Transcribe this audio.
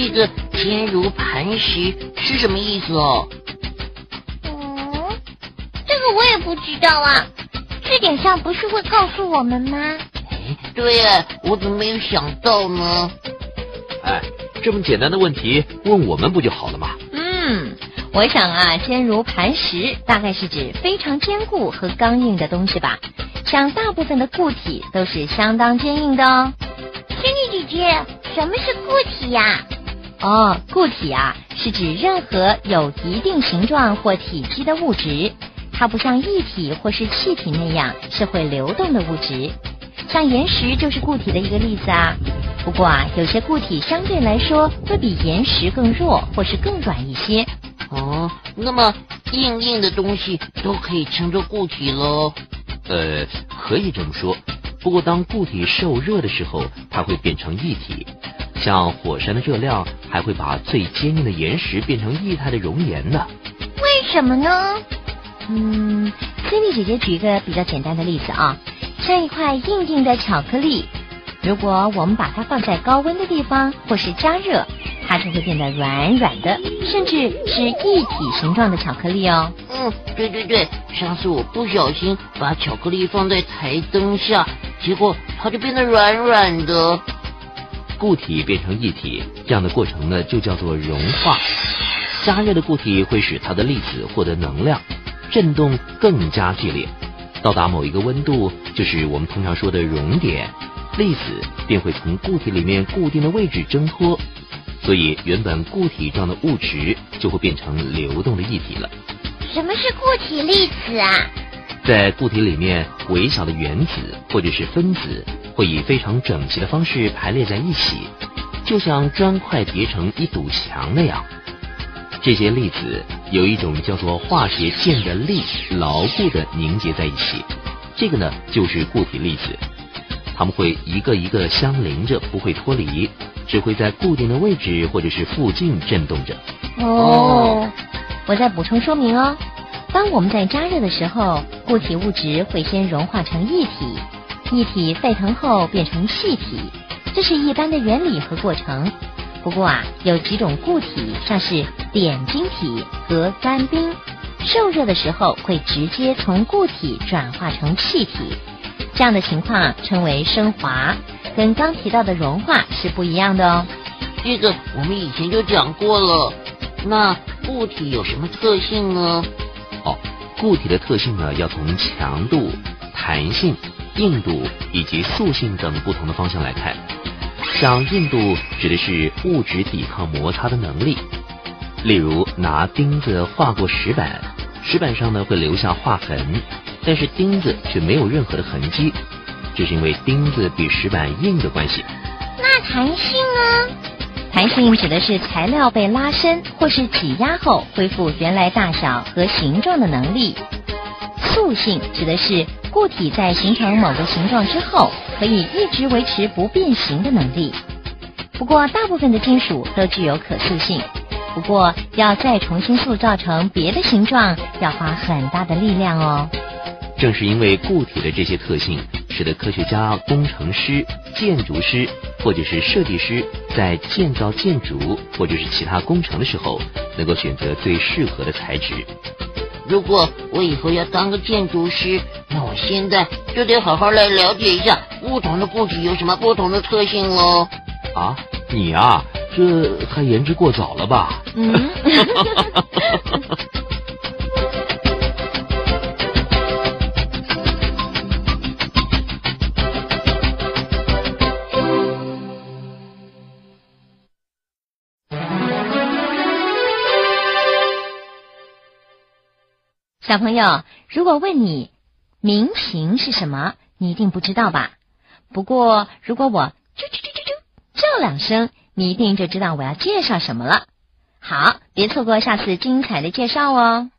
这个坚如磐石是什么意思哦？嗯，这个我也不知道啊。字典上不是会告诉我们吗？哎，对呀，我怎么没有想到呢？哎，这么简单的问题问我们不就好了吗？嗯，我想啊，坚如磐石大概是指非常坚固和刚硬的东西吧。像大部分的固体都是相当坚硬的哦。仙女姐姐，什么是固体呀？哦，固体啊，是指任何有一定形状或体积的物质，它不像液体或是气体那样是会流动的物质。像岩石就是固体的一个例子啊。不过啊，有些固体相对来说会比岩石更弱或是更软一些。哦，那么硬硬的东西都可以称作固体喽？呃，可以这么说。不过当固体受热的时候，它会变成液体。像火山的热量还会把最坚硬的岩石变成液态的熔岩呢。为什么呢？嗯，Cindy 姐姐举一个比较简单的例子啊，像一块硬硬的巧克力，如果我们把它放在高温的地方或是加热，它就会变得软软的，甚至是一体形状的巧克力哦。嗯，对对对，上次我不小心把巧克力放在台灯下，结果它就变得软软的。固体变成液体这样的过程呢，就叫做融化。加热的固体会使它的粒子获得能量，振动更加剧烈，到达某一个温度，就是我们通常说的熔点，粒子便会从固体里面固定的位置挣脱，所以原本固体状的物质就会变成流动的液体了。什么是固体粒子啊？在固体里面，微小的原子或者是分子会以非常整齐的方式排列在一起，就像砖块叠成一堵墙那样。这些粒子有一种叫做化学键的力，牢固的凝结在一起。这个呢，就是固体粒子。它们会一个一个相邻着，不会脱离，只会在固定的位置或者是附近震动着。哦，我再补充说明哦。当我们在加热的时候，固体物质会先融化成液体，液体沸腾后变成气体，这是一般的原理和过程。不过啊，有几种固体，像是碘晶体和干冰，受热的时候会直接从固体转化成气体，这样的情况称为升华，跟刚提到的融化是不一样的哦。这个我们以前就讲过了。那固体有什么特性呢？哦，固体的特性呢，要从强度、弹性、硬度以及塑性等不同的方向来看。像硬度指的是物质抵抗摩擦的能力，例如拿钉子划过石板，石板上呢会留下划痕，但是钉子却没有任何的痕迹，这是因为钉子比石板硬的关系。那弹性呢？弹性指的是材料被拉伸或是挤压后恢复原来大小和形状的能力。塑性指的是固体在形成某个形状之后，可以一直维持不变形的能力。不过，大部分的金属都具有可塑性，不过要再重新塑造成别的形状，要花很大的力量哦。正是因为固体的这些特性，使得科学家、工程师、建筑师。或者是设计师在建造建筑或者是其他工程的时候，能够选择最适合的材质。如果我以后要当个建筑师，那我现在就得好好来了解一下不同的固体有什么不同的特性喽。啊，你啊，这还言之过早了吧？嗯。小朋友，如果问你民情是什么，你一定不知道吧？不过，如果我啾啾啾啾啾叫两声，你一定就知道我要介绍什么了。好，别错过下次精彩的介绍哦。